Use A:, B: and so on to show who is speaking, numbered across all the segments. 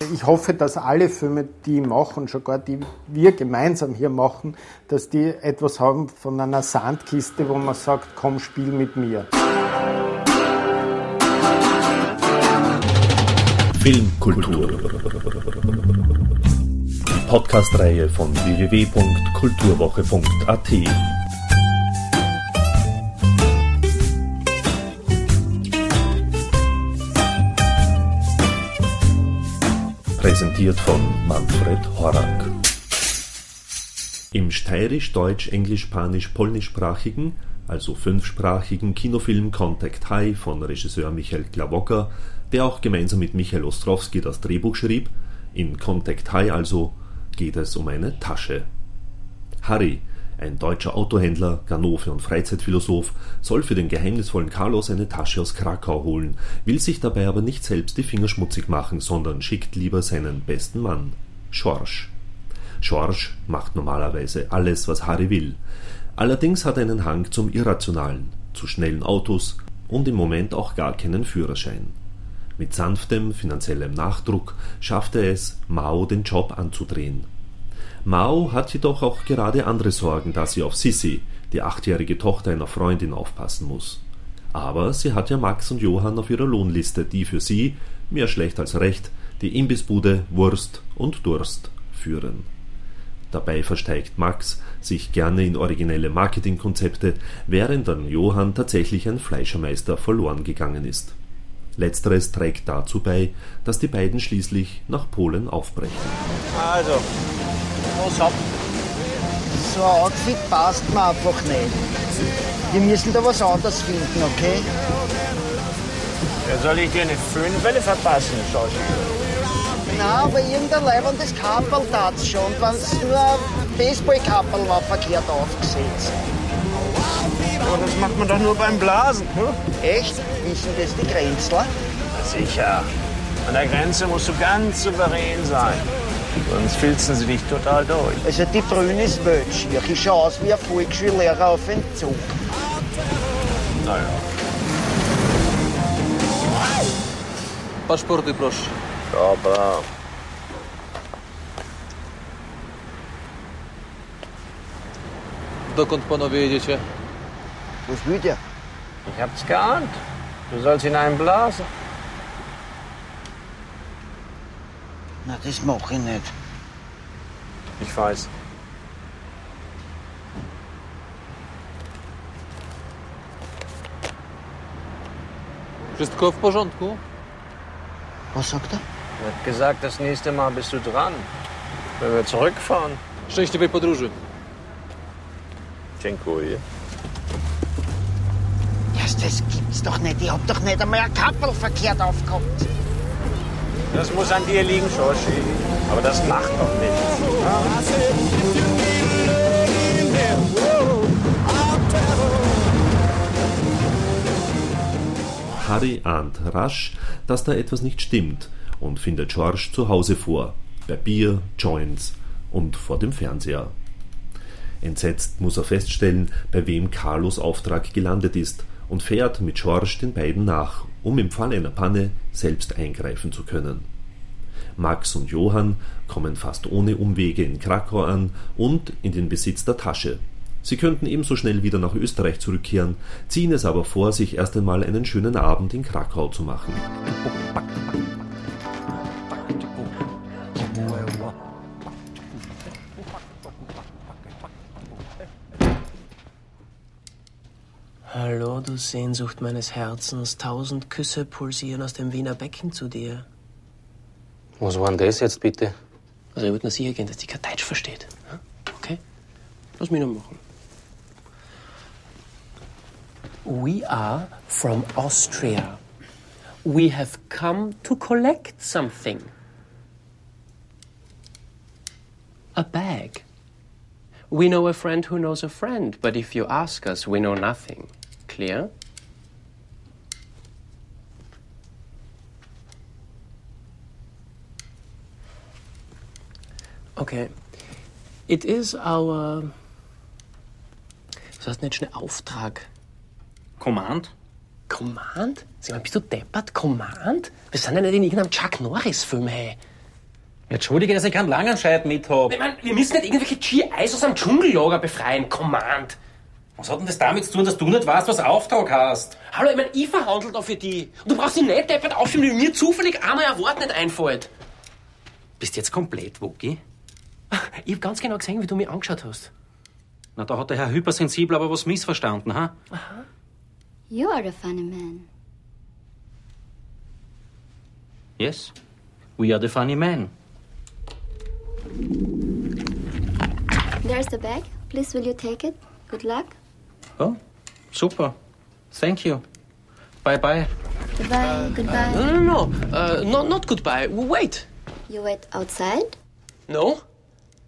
A: Ich hoffe, dass alle Filme, die ich mache und sogar die wir gemeinsam hier machen, dass die etwas haben von einer Sandkiste, wo man sagt, komm, spiel mit mir.
B: Filmkultur. Die Podcast-Reihe von www.kulturwoche.at. Präsentiert von Manfred Horak. Im steirisch, deutsch, englisch, spanisch, polnischsprachigen, also fünfsprachigen Kinofilm Contact High von Regisseur Michael Klawocker, der auch gemeinsam mit Michael Ostrowski das Drehbuch schrieb, in Contact High also geht es um eine Tasche. Harry, ein deutscher Autohändler, Ganove und Freizeitphilosoph, soll für den geheimnisvollen Carlos eine Tasche aus Krakau holen, will sich dabei aber nicht selbst die Finger schmutzig machen, sondern schickt lieber seinen besten Mann, Schorsch. Schorsch macht normalerweise alles, was Harry will. Allerdings hat er einen Hang zum Irrationalen, zu schnellen Autos und im Moment auch gar keinen Führerschein. Mit sanftem finanziellem Nachdruck schafft er es, Mao den Job anzudrehen. Mao hat jedoch auch gerade andere Sorgen, da sie auf Sissi, die achtjährige Tochter einer Freundin, aufpassen muss. Aber sie hat ja Max und Johann auf ihrer Lohnliste, die für sie, mehr schlecht als recht, die Imbissbude Wurst und Durst führen. Dabei versteigt Max sich gerne in originelle Marketingkonzepte, während an Johann tatsächlich ein Fleischermeister verloren gegangen ist. Letzteres trägt dazu bei, dass die beiden schließlich nach Polen aufbrechen.
C: Also, was habt
D: So ein Outfit passt mir einfach nicht. Wir müssen da was anderes finden, okay?
C: ja, soll ich dir eine Föhnwelle verpassen, Schauspieler?
D: Na, aber irgendein leibendes Kappel tat's schon. Und wenn's nur ein Baseballkappel war, verkehrt aufgesetzt.
C: Aber das macht man doch nur beim Blasen. Hm?
D: Echt? Wissen das die Grenzler?
C: Sicher. An der Grenze musst du ganz souverän sein. Sonst filzen sie dich total durch.
D: Also die Brüne ist weltschier. Ich schau aus wie ein Volksschullehrer auf Entzug.
C: Naja.
E: Paszporty proszę.
C: Dobra.
E: Dokąd panowie jedziecie?
D: Was will der?
C: Ich hab's geahnt. Du sollst hineinblasen.
D: Na, das mach ich nicht.
C: Ich weiß.
E: Wszystko w porządku?
D: Was sagt er?
C: Er hat gesagt, das nächste Mal bist du dran. Wenn wir zurückfahren.
E: Szczęśliwej podróży.
C: Dziękuję.
D: Ja, das gibt's doch nicht. Ich hab doch nicht einmal ein Kappel verkehrt aufgehabt.
C: Das muss an dir liegen, Schorschi. Aber das macht doch nichts.
B: Harry ahnt rasch, dass da etwas nicht stimmt und findet George zu Hause vor, bei Bier, Joints und vor dem Fernseher. Entsetzt muss er feststellen, bei wem Carlos Auftrag gelandet ist und fährt mit George den beiden nach, um im Fall einer Panne selbst eingreifen zu können. Max und Johann kommen fast ohne Umwege in Krakau an und in den Besitz der Tasche. Sie könnten ebenso schnell wieder nach Österreich zurückkehren, ziehen es aber vor, sich erst einmal einen schönen Abend in Krakau zu machen.
F: Du Sehnsucht meines Herzens. Tausend Küsse pulsieren aus dem Wiener Becken zu dir.
G: Was war denn das jetzt bitte?
F: Also, ich würde nur sicher gehen, dass die kein Deutsch versteht. Okay? Lass mich noch machen. We are from Austria. We have come to collect something. A bag. We know a friend who knows a friend, but if you ask us, we know nothing. Clear? Okay. It is our. Was heißt nicht schnell Auftrag?
G: Command?
F: Command? Sag mal, bist du deppert? Command? Wir sind ja nicht in irgendeinem Chuck Norris-Film, hey.
G: Entschuldige, dass ich keinen Langenscheid mit hab.
F: Ich mein, wir müssen nicht irgendwelche GIs aus einem Dschungellager befreien. Command.
G: Was hat denn das damit zu tun, dass du nicht weißt, was Auftrag hast?
F: Hallo, ich mein, ich verhandle da für die. Und du brauchst dich nicht deppert aufschieben, wenn mir zufällig einmal ein Wort nicht einfällt.
G: Bist jetzt komplett, Wookie?
F: Ich hab ganz genau gesehen, wie du mich angeschaut hast.
G: Na, da hat der Herr Hypersensibel aber was missverstanden, ha?
H: You are the funny man.
G: Yes. We are the funny men.
H: There's the bag. Please, will you take it? Good luck.
G: Oh, super. Thank you. Bye bye.
H: Goodbye, goodbye.
F: No, no, no. Uh, not, not goodbye. Wait.
H: You wait outside?
F: No.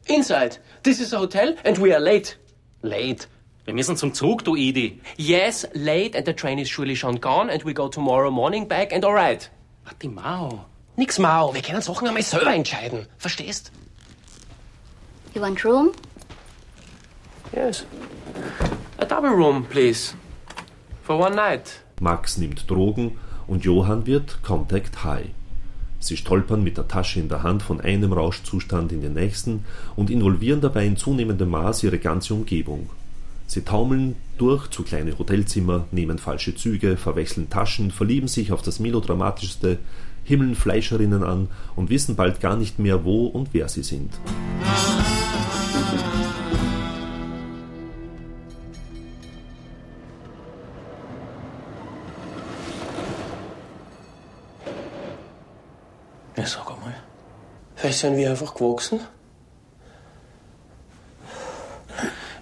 F: Inside. This is a hotel and we are late.
G: Late. Wir müssen zum Zug, du Idi.
F: Yes, late and the train is surely schon gone and we go tomorrow morning back and alright.
G: Warte Mau.
F: Nix mau, wir können Sachen einmal selber entscheiden. Verstehst?
H: You want room?
F: Yes. A double room, please. For one night.
B: Max nimmt Drogen und Johann wird Contact High. Sie stolpern mit der Tasche in der Hand von einem Rauschzustand in den nächsten und involvieren dabei in zunehmendem Maß ihre ganze Umgebung. Sie taumeln durch zu kleine Hotelzimmer, nehmen falsche Züge, verwechseln Taschen, verlieben sich auf das melodramatischste, himmeln Fleischerinnen an und wissen bald gar nicht mehr, wo und wer sie sind.
F: Vielleicht sind wir einfach gewachsen.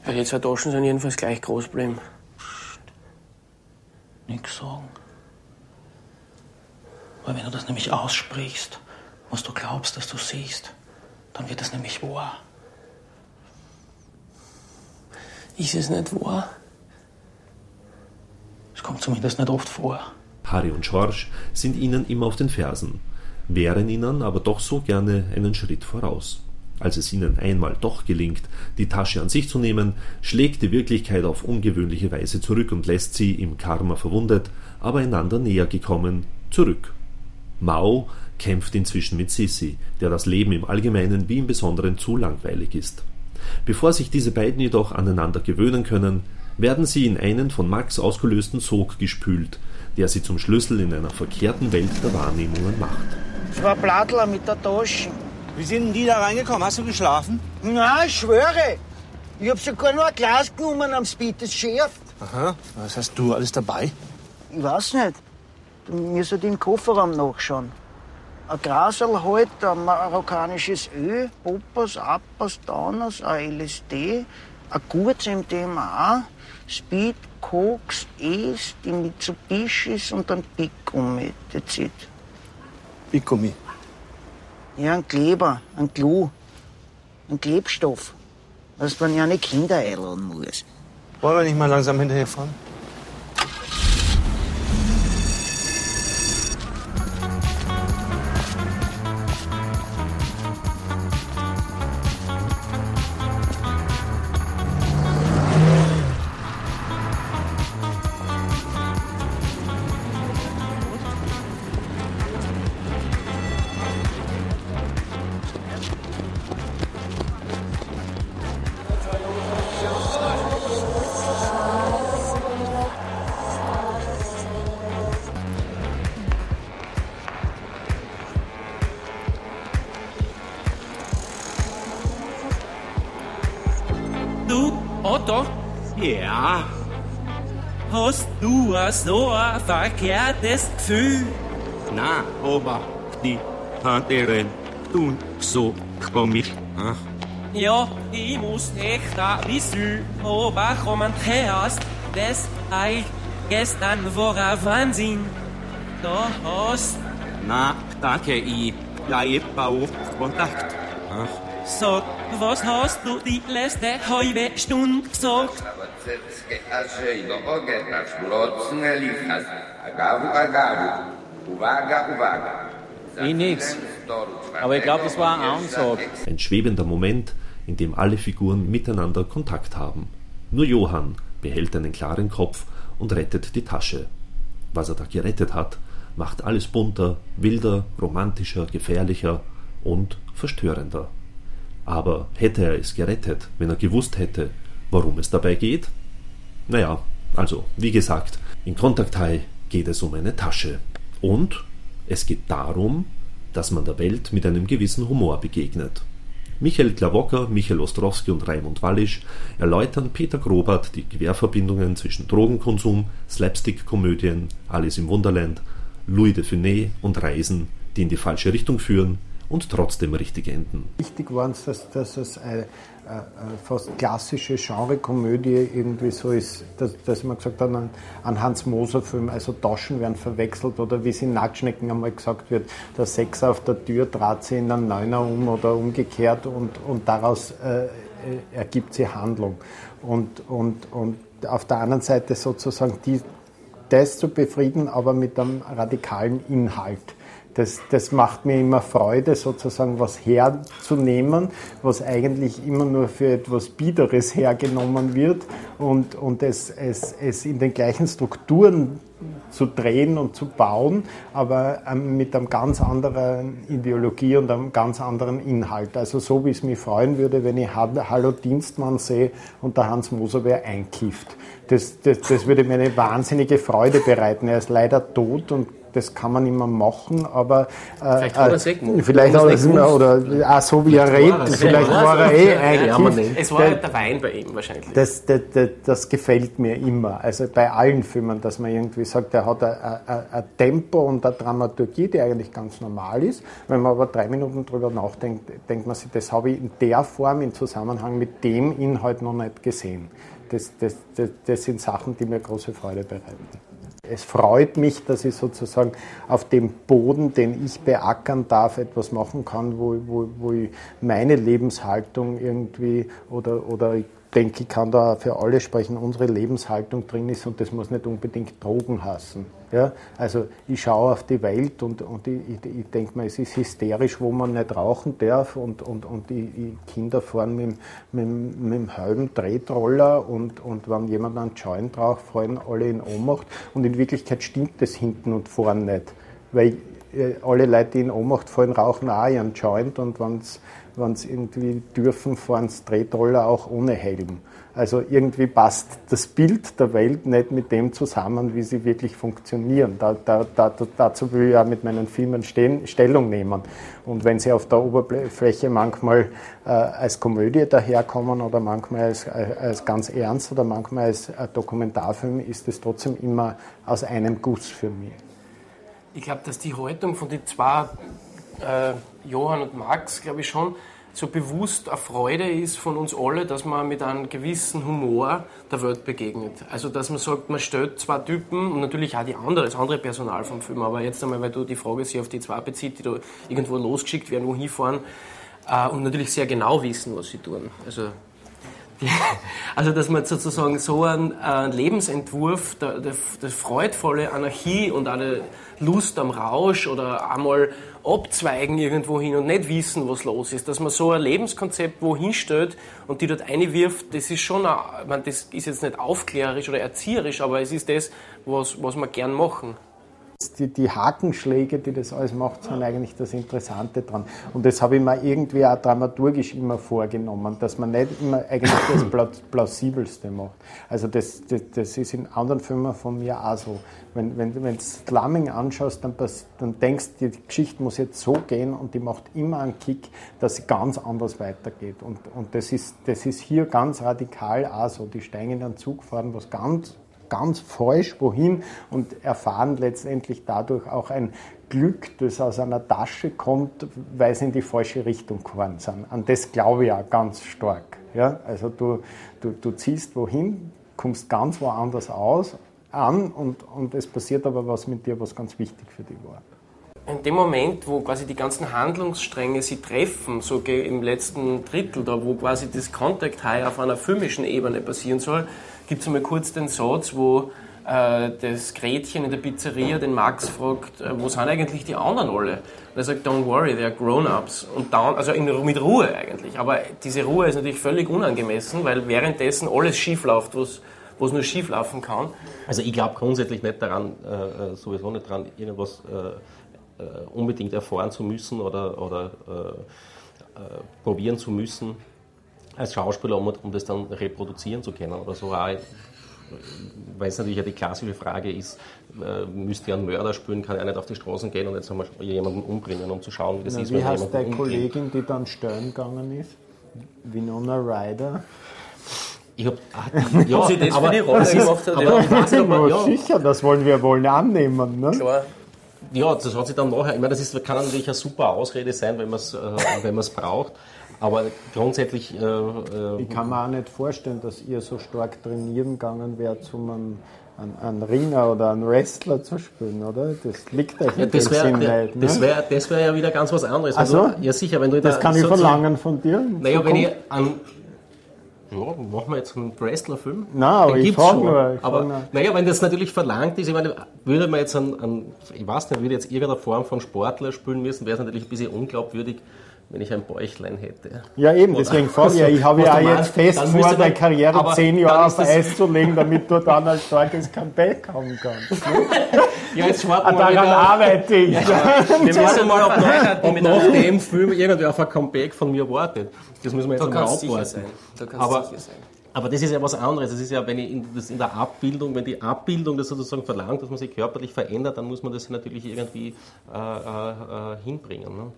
F: Weil die zwei Taschen sind jedenfalls gleich groß geblieben.
G: Nix sagen. Weil wenn du das nämlich aussprichst, was du glaubst, dass du siehst, dann wird das nämlich wahr.
F: Ist es nicht wahr?
G: Es kommt zumindest nicht oft vor.
B: Harry und Schorsch sind ihnen immer auf den Fersen, wären ihnen aber doch so gerne einen Schritt voraus. Als es ihnen einmal doch gelingt, die Tasche an sich zu nehmen, schlägt die Wirklichkeit auf ungewöhnliche Weise zurück und lässt sie, im Karma verwundet, aber einander näher gekommen, zurück. Mao kämpft inzwischen mit Sissi, der das Leben im Allgemeinen wie im Besonderen zu langweilig ist. Bevor sich diese beiden jedoch aneinander gewöhnen können, werden sie in einen von Max ausgelösten Sog gespült, der sie zum Schlüssel in einer verkehrten Welt der Wahrnehmungen macht.
D: Zwei Blattler mit der Tasche.
I: Wie sind denn die da reingekommen? Hast du geschlafen?
D: Na, ich schwöre. Ich hab sogar nur ein Glas genommen am Speed, das schärft.
I: Aha. Was hast du alles dabei?
D: Ich weiß nicht. Du musst halt im Kofferraum nachschauen. Ein Grasel halt, ein marokkanisches Öl, Poppers, Appers, Downers, ein LSD, ein gutes MDMA, Speed, Koks, Es, die Mitsubishis und ein Piccumi. That's it.
I: Piccumi.
D: Ja, ein Kleber, ein Glu, ein Klebstoff. Was man ja nicht Kinder einladen muss.
I: Wollen wir nicht mal langsam hinterherfahren?
J: Du, Otto? Ja. Hast du so ein verkehrtes Gefühl?
K: Na, aber die anderen tun so komisch. Ach,
J: Ja, ich muss echt ein bisschen oberkommen. Hast das halt gestern war ein Wahnsinn. Da hast
K: na, danke, ich bleibe auf Kontakt. Ach,
J: Sag, was hast du die letzte halbe Stunde gesagt?
G: Ich nix. Aber ich glaube, das war eine Ansage.
B: Ein schwebender Moment, in dem alle Figuren miteinander Kontakt haben. Nur Johann behält einen klaren Kopf und rettet die Tasche. Was er da gerettet hat, macht alles bunter, wilder, romantischer, gefährlicher, und verstörender. Aber hätte er es gerettet, wenn er gewusst hätte, worum es dabei geht? Naja, also, wie gesagt, in Contact High geht es um eine Tasche. Und es geht darum, dass man der Welt mit einem gewissen Humor begegnet. Michael Klawocker, Michael Ostrowski und Raimund Wallisch erläutern Peter Grobart die Querverbindungen zwischen Drogenkonsum, Slapstick-Komödien, Alice im Wunderland, Louis de Funès und Reisen, die in die falsche Richtung führen und trotzdem richtig enden.
A: Wichtig war uns, dass, dass es eine, eine fast klassische Genrekomödie irgendwie so ist, dass, dass man gesagt hat, an, an Hans-Moser-Film, also Taschen werden verwechselt oder wie es in Nacktschnecken einmal gesagt wird, der Sechs auf der Tür dreht sie in einen Neuner um oder umgekehrt und, und daraus äh, ergibt sie Handlung. Und, und, und auf der anderen Seite sozusagen die, das zu befrieden, aber mit einem radikalen Inhalt das, das macht mir immer Freude, sozusagen was herzunehmen, was eigentlich immer nur für etwas Biederes hergenommen wird und, und es, es, es in den gleichen Strukturen zu drehen und zu bauen, aber ähm, mit einem ganz anderen Ideologie und einem ganz anderen Inhalt. Also so wie es mich freuen würde, wenn ich Hallo Dienstmann sehe und der Hans Moser wäre einkifft. Das, das, das würde mir eine wahnsinnige Freude bereiten. Er ist leider tot und das kann man immer machen, aber
F: äh, vielleicht hat er es äh,
A: vielleicht hat er es immer, oder auch so wie er redet, vielleicht war er eh
F: eigentlich. Es war der Wein bei ihm wahrscheinlich.
A: Das, das, das, das, gefällt mir immer, also bei allen Filmen, dass man irgendwie sagt, er hat ein Tempo und eine Dramaturgie, die eigentlich ganz normal ist. Wenn man aber drei Minuten drüber nachdenkt, denkt man sich, das habe ich in der Form, im Zusammenhang mit dem Inhalt noch nicht gesehen. Das, das, das, das sind Sachen, die mir große Freude bereiten es freut mich, dass ich sozusagen auf dem Boden, den ich beackern darf, etwas machen kann, wo, wo, wo ich meine Lebenshaltung irgendwie oder, oder denke, ich kann da für alle sprechen, unsere Lebenshaltung drin ist und das muss nicht unbedingt Drogen hassen. Ja? Also ich schaue auf die Welt und, und ich, ich, ich denke mal, es ist hysterisch, wo man nicht rauchen darf und, und, und die, die Kinder fahren mit, mit, mit dem halben Tretroller und, und wenn jemand einen Joint raucht, fallen alle in Ohnmacht und in Wirklichkeit stimmt das hinten und vorn nicht. Weil alle Leute, die in Ohnmacht fallen, rauchen auch ihren Joint und wenn sie irgendwie dürfen, fahren sie Tretroller auch ohne Helm. Also irgendwie passt das Bild der Welt nicht mit dem zusammen, wie sie wirklich funktionieren. Da, da, da, dazu will ich ja mit meinen Filmen stehen, Stellung nehmen. Und wenn sie auf der Oberfläche manchmal äh, als Komödie daherkommen oder manchmal als, als ganz ernst oder manchmal als Dokumentarfilm, ist es trotzdem immer aus einem Guss für mich.
F: Ich glaube, dass die Haltung von den zwei äh, Johann und Max, glaube ich schon, so bewusst eine Freude ist von uns alle, dass man mit einem gewissen Humor der Welt begegnet. Also dass man sagt, man stellt zwei Typen und natürlich auch die andere, das andere Personal vom Film, aber jetzt einmal, weil du die Frage sich auf die zwei bezieht, die da irgendwo losgeschickt werden, wohin fahren äh, und natürlich sehr genau wissen, was sie tun. Also also, dass man sozusagen so einen, einen Lebensentwurf, der, der, der, freudvolle Anarchie und eine Lust am Rausch oder einmal abzweigen irgendwo hin und nicht wissen, was los ist, dass man so ein Lebenskonzept wohin stellt und die dort einwirft, das ist schon, ein, meine, das ist jetzt nicht aufklärerisch oder erzieherisch, aber es ist das, was, was wir gern machen.
A: Die, die, Hakenschläge, die das alles macht, sind eigentlich das Interessante dran. Und das habe ich mir irgendwie auch dramaturgisch immer vorgenommen, dass man nicht immer eigentlich das Plausibelste macht. Also das, das, das ist in anderen Filmen von mir auch so. Wenn, wenn, wenn du Slumming anschaust, dann, dann denkst du, die Geschichte muss jetzt so gehen und die macht immer einen Kick, dass sie ganz anders weitergeht. Und, und das, ist, das ist hier ganz radikal auch so. Die steigen in den Zug, fahren was ganz ganz falsch wohin und erfahren letztendlich dadurch auch ein Glück, das aus einer Tasche kommt, weil sie in die falsche Richtung gefahren sind. An das glaube ich auch ganz stark. Ja? Also du, du, du ziehst wohin, kommst ganz woanders aus, an und, und es passiert aber was mit dir, was ganz wichtig für dich war
F: in dem Moment, wo quasi die ganzen Handlungsstränge sie treffen, so im letzten Drittel, da wo quasi das Contact High auf einer filmischen Ebene passieren soll, gibt es einmal kurz den Satz, wo äh, das Gretchen in der Pizzeria den Max fragt, äh, wo sind eigentlich die anderen alle? Und er sagt, don't worry, they are grown-ups. Also in, mit Ruhe eigentlich. Aber diese Ruhe ist natürlich völlig unangemessen, weil währenddessen alles schief läuft, was nur schief laufen kann.
L: Also ich glaube grundsätzlich nicht daran, äh, äh, sowieso nicht daran, irgendwas äh, unbedingt erfahren zu müssen oder, oder äh, äh, probieren zu müssen als Schauspieler, um, um das dann reproduzieren zu können oder so. Auch, weil es natürlich ja die klassische Frage ist, äh, müsste ja ein Mörder spielen, kann er nicht auf die Straßen gehen und jetzt haben wir jemanden umbringen, um zu schauen, wie das
A: Na,
L: ist,
A: wie heißt deine Kollegin, die dann steuern gegangen ist? Winona Ryder.
L: Ich hab, ja, sie das für die Rolle gemacht hat,
A: aber
L: ja.
A: ich weiß nicht,
L: Aber
A: aber
L: ja.
A: sicher, das wollen wir wohl annehmen. Ne?
F: Klar.
L: Ja, das hat sich dann nachher, ich meine, das ist, kann natürlich eine super Ausrede sein, wenn man es äh, wenn man's braucht, aber grundsätzlich... Äh, äh,
A: Ich kann mir auch nicht vorstellen, dass ihr so stark trainieren gegangen wärt, um einen, einen, einen Ringer oder einen Wrestler zu spielen, oder? Das liegt euch
L: ja, das wäre
A: Sinn
L: wär,
A: nicht.
L: das
A: Ne?
L: wär, das wär ja wieder ganz was anderes.
A: Ach
L: Wenn
A: so?
L: du, ja, sicher, wenn du
A: Das
L: da
A: kann ich verlangen von dir.
L: Naja, wenn ich an. Ja, machen wir jetzt einen Wrestler-Film?
A: Nein, aber
L: Den
A: ich
L: gibt's
A: frag
L: schon.
A: nur, ich
L: aber,
A: nur.
L: naja, wenn das natürlich verlangt ist, ich meine, würde man jetzt an, an ich weiß nicht, würde jetzt irgendeine Form von Sportler spielen müssen, wäre es natürlich ein bisschen unglaubwürdig, wenn ich ein Bäuchlein hätte.
A: Ja, eben,
L: Oder-
A: deswegen frage ich ja, ich habe ja jetzt fest vor, deine Karriere zehn Jahre auf Eis zu legen, damit du dann ein starkes Comeback haben kannst. Ne?
L: Ja, jetzt warten
A: Ah,
L: wir
A: Daran
L: wieder-
A: arbeite ich.
L: Ja, wir müssen mal, ob, nach, ob nach dem Film irgendwer auf ein Comeback von mir wartet. Das müssen wir jetzt
F: Da du
L: abwarten.
F: Da kannst
L: aber,
F: sicher sein.
L: aber das ist ja was anderes. Das ist ja, wenn ich in, das in der Abbildung, wenn die Abbildung das sozusagen verlangt, dass man sich körperlich verändert, dann muss man das natürlich irgendwie äh, äh, äh, hinbringen. Ne?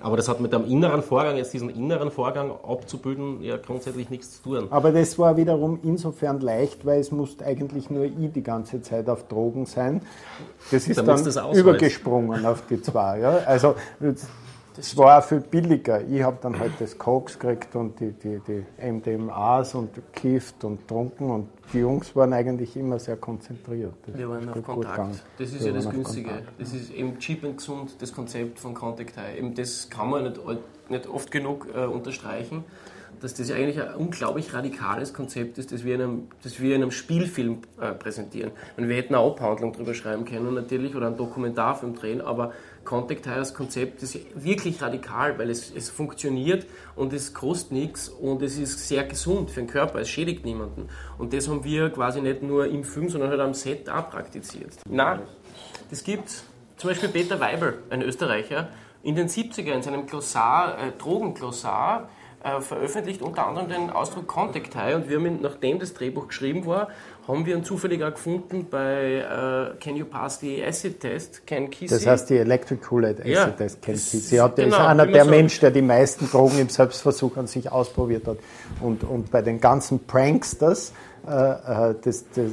L: Aber das hat mit dem inneren Vorgang, jetzt diesen inneren Vorgang abzubilden, ja grundsätzlich nichts zu tun.
A: Aber das war wiederum insofern leicht, weil es musste eigentlich nur ich die ganze Zeit auf Drogen sein. Das ist
L: Damit's
A: dann
L: das
A: übergesprungen auf die zwei. Ja? Also es war auch viel billiger. Ich habe dann halt das Koks gekriegt und die, die, die MDMAs und gekifft und trunken und die Jungs waren eigentlich immer sehr konzentriert. Das
F: Wir waren auf Kontakt. Das ist
A: Wir
F: ja das Günstige. Das ist eben cheap und gesund, das Konzept von Contact High. Eben das kann man nicht, nicht oft genug äh, unterstreichen, dass das eigentlich ein unglaublich radikales Konzept ist, das wir in einem, das wir in einem Spielfilm äh, präsentieren. Und wir hätten eine Abhandlung darüber schreiben können natürlich oder einen Dokumentarfilm drehen, aber Contact als Konzept ist wirklich radikal, weil es, es funktioniert und es kostet nichts und es ist sehr gesund für den Körper, es schädigt niemanden. Und das haben wir quasi nicht nur im Film, sondern halt am Set auch praktiziert. Nein, das gibt zum Beispiel Peter Weibel, ein Österreicher, in den 70er in seinem Glossar, äh, Drogenglossar, äh, veröffentlicht unter anderem den Ausdruck Contact High und wir haben ihn, nachdem das Drehbuch geschrieben war, haben wir ihn zufällig auch gefunden bei äh, Can You Pass the Acid Test, Ken Kesey.
A: Das heißt, die Electric Kool-Aid Acid
F: Ja,
A: Test sie. Sie hat,
F: genau,
A: ist einer der
F: so-
A: Mensch, der die meisten Drogen im Selbstversuch an sich ausprobiert hat. Und, und bei den ganzen Pranksters, das, das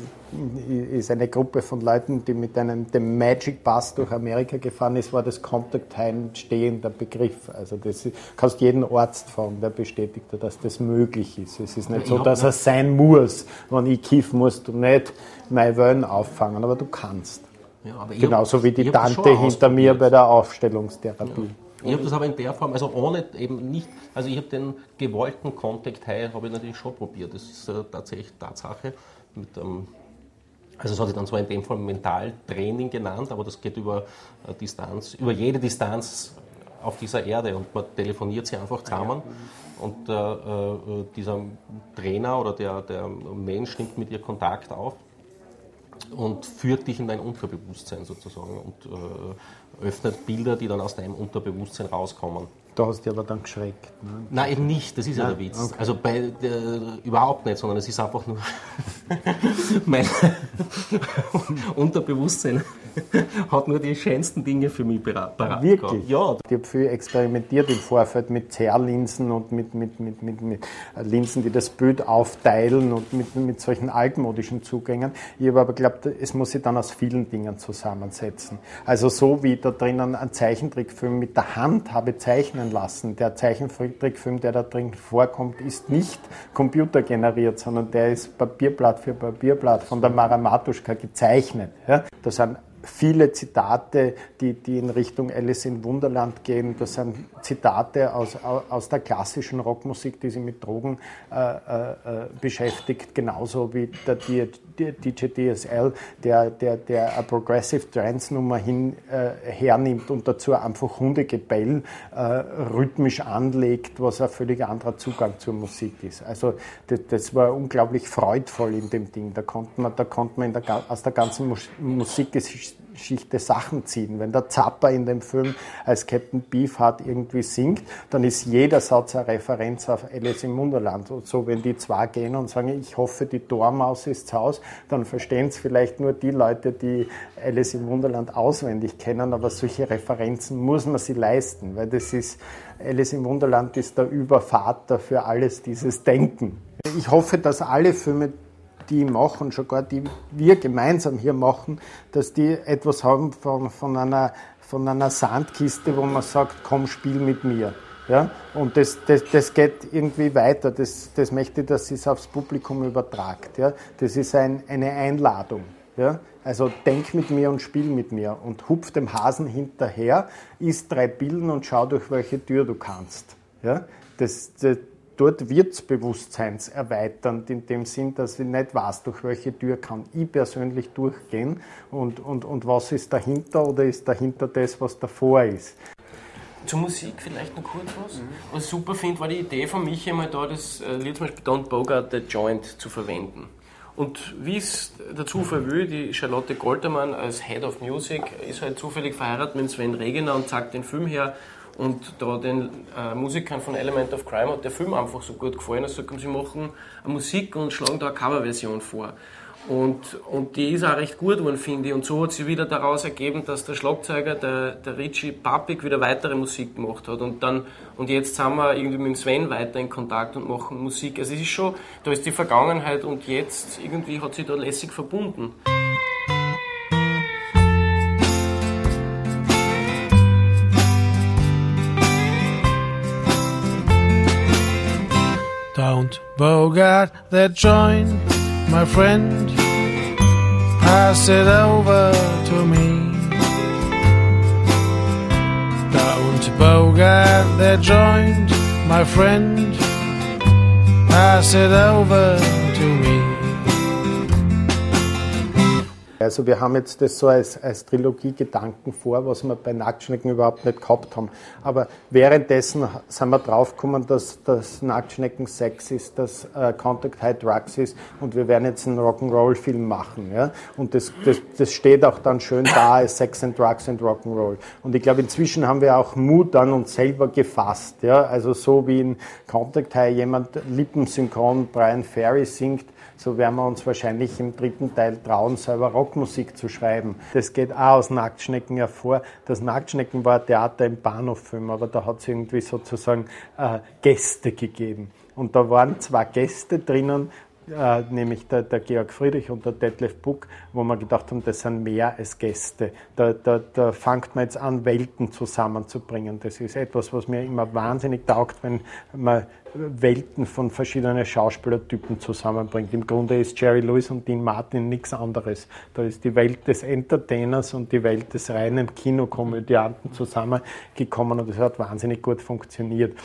A: ist eine Gruppe von Leuten, die mit einem dem Magic Bus durch Amerika gefahren ist, war das Contact ein stehender Begriff. Also das kannst jeden Arzt fragen, der bestätigt dass das möglich ist. Es ist nicht
L: Ich
A: so, dass es sein muss. Wenn ich kiffen musst du nicht meine Wellen auffangen, aber du kannst.
L: Ja, aber
A: Genauso wie die Tante hinter mir bei der Aufstellungstherapie.
L: Ich habe das aber in der Form, also ohne eben nicht, also ich habe den gewollten Contact High habe ich natürlich schon probiert. Das ist äh, tatsächlich Tatsache. Mit, ähm, also es hat sich dann zwar in dem Fall Mentaltraining genannt, aber das geht über äh, Distanz, über jede Distanz auf dieser Erde und man telefoniert sie einfach zusammen und äh, äh, dieser Trainer oder der, der Mensch nimmt mit ihr Kontakt auf und führt dich in dein Unterbewusstsein sozusagen und äh, öffnet Bilder, die dann aus deinem Unterbewusstsein rauskommen.
A: Da hast du aber dann geschreckt. Ne?
L: Nein, eben nicht, das ist ja
A: Nein?
L: der Witz.
A: Okay.
L: Also bei, äh, überhaupt nicht, sondern es ist einfach nur mein Unterbewusstsein hat nur die schönsten Dinge für mich parat
A: Wirklich?
L: Ja,
A: Ich habe viel experimentiert im Vorfeld mit Zerrlinsen und mit, mit, mit, mit, mit Linsen, die das Bild aufteilen und mit, mit solchen altmodischen Zugängen. Ich habe aber geglaubt, es muss sich dann aus vielen Dingen zusammensetzen. Also so wie da drinnen ein Zeichentrickfilm mit der Hand habe zeichnen lassen. Der Zeichentrickfilm, der da drin vorkommt, ist nicht computergeneriert, sondern der ist Papierblatt für Papierblatt von der Mara Matuschka gezeichnet. Ja? Da sind viele Zitate, die, die in Richtung Alice in Wunderland gehen. Das sind Zitate aus, aus der klassischen Rockmusik, die sich mit Drogen äh, äh, beschäftigt, genauso wie der DJ DSL, der, der, der eine Progressive Trance Nummer hin, äh, hernimmt und dazu einfach Hundegebell äh, rhythmisch anlegt, was ein völlig anderer Zugang zur Musik ist. Also das, das war unglaublich freudvoll in dem Ding. Da konnte man, da konnte man der, aus der ganzen Mus Musikgeschichte unbeabsichtigte Sachen ziehen. Wenn der Zapper in dem Film als Captain Beefheart irgendwie singt, dann ist jeder Satz eine Referenz auf Alice im Wunderland. Und so, wenn die zwei gehen und sagen, ich hoffe, die Dormaus ist zu Hause, dann verstehen es vielleicht nur die Leute, die Alice im Wunderland auswendig kennen, aber solche Referenzen muss man sie leisten, weil das ist, Alice im Wunderland ist der Übervater für alles dieses Denken. Ich hoffe, dass alle Filme, die machen, sogar die wir gemeinsam hier machen, dass die etwas haben von, von, einer, von einer Sandkiste, wo man sagt, komm, spiel mit mir. Ja? Und das, das, das geht irgendwie weiter. Das, das möchte ich, dass es aufs Publikum übertragt. Ja? Das ist ein, eine Einladung. Ja? Also denk mit mir und spiel mit mir und hupf dem Hasen hinterher, isst drei Pillen und schau durch welche Tür du kannst. Ja? Das, das, dort wird es bewusstseinserweiternd in dem Sinn, dass ich nicht weiß, durch welche Tür kann ich persönlich durchgehen und, und, und was ist dahinter oder ist dahinter das, was davor ist.
F: Zur Musik vielleicht noch kurz was. Mhm. Was ich super finde, war die Idee von mich einmal da, das äh, Lied zum Beispiel Don't Bogart the Joint zu verwenden. Und wie es der Zufall will, die Charlotte Goltermann als Head of Music ist halt zufällig verheiratet mit Sven Regener und zeigt den Film her. Und da den äh, Musikern von Element of Crime hat der Film einfach so gut gefallen, dass sie sie machen eine Musik und schlagen da eine Coverversion vor. Und, und die ist auch recht gut geworden, finde ich. Und so hat sich wieder daraus ergeben, dass der Schlagzeuger, der, der Richie Papik, wieder weitere Musik gemacht hat. Und, dann, und jetzt sind wir irgendwie mit dem Sven weiter in Kontakt und machen Musik. Also es ist schon, da ist die Vergangenheit und jetzt irgendwie hat sich da lässig verbunden.
M: Don't bogart that joint, my friend. Pass it over to me. Don't bogart that joint, my friend. Pass it over to me.
A: Also wir haben jetzt das so als, als Trilogie-Gedanken vor, was wir bei Nacktschnecken überhaupt nicht gehabt haben. Aber währenddessen sind wir draufgekommen, dass, dass Nacktschnecken Sex ist, dass äh, Contact High Drugs ist und wir werden jetzt einen Rock'n'Roll-Film machen. Ja? Und das, das, das steht auch dann schön da als Sex and Drugs and Rock'n'Roll. Und ich glaube, inzwischen haben wir auch Mut an uns selber gefasst. Ja? Also so wie in Contact High jemand lippensynchron Brian Ferry singt, so werden wir uns wahrscheinlich im dritten Teil trauen, selber Rockmusik zu schreiben. Das geht auch aus Nacktschnecken hervor. Das Nacktschnecken war ein Theater im Bahnhoffilm, aber da hat es irgendwie sozusagen äh, Gäste gegeben. Und da waren zwei Gäste drinnen, äh, nämlich der, der, Georg Friedrich und der Detlef Buck, wo wir gedacht haben, das sind mehr als Gäste. Da, da, da fängt man jetzt an, Welten zusammenzubringen. Das ist etwas, was mir immer wahnsinnig taugt, wenn man Welten von verschiedenen Schauspielertypen zusammenbringt. Im Grunde ist Jerry Lewis und Dean Martin nichts anderes. Da ist die Welt des Entertainers und die Welt des reinen Kinokomödianten zusammengekommen und es hat wahnsinnig gut funktioniert.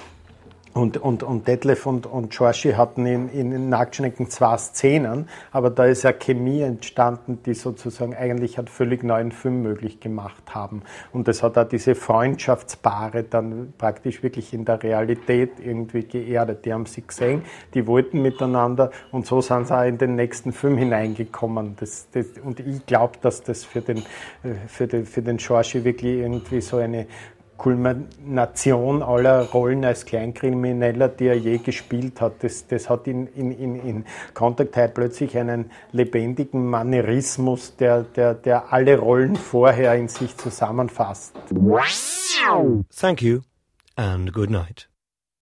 A: Und, und, und Detlef und, und Joshi hatten in, in Nacktschnecken zwei Szenen, aber da ist ja Chemie entstanden, die sozusagen eigentlich einen völlig neuen Film möglich gemacht haben. Und das hat auch diese Freundschaftspaare dann praktisch wirklich in der Realität irgendwie geerdet. Die haben sich gesehen, die wollten miteinander und so sind sie auch in den nächsten Film hineingekommen. Das, das, und ich glaube, dass das für den, äh, für den, für den Joshi wirklich irgendwie so eine Kulmination aller Rollen als Kleinkrimineller, die er je gespielt hat. Das, das hat in, in, in, in Contact High plötzlich einen lebendigen Manierismus, der, der, der alle Rollen vorher in sich zusammenfasst.
N: Thank you and good night.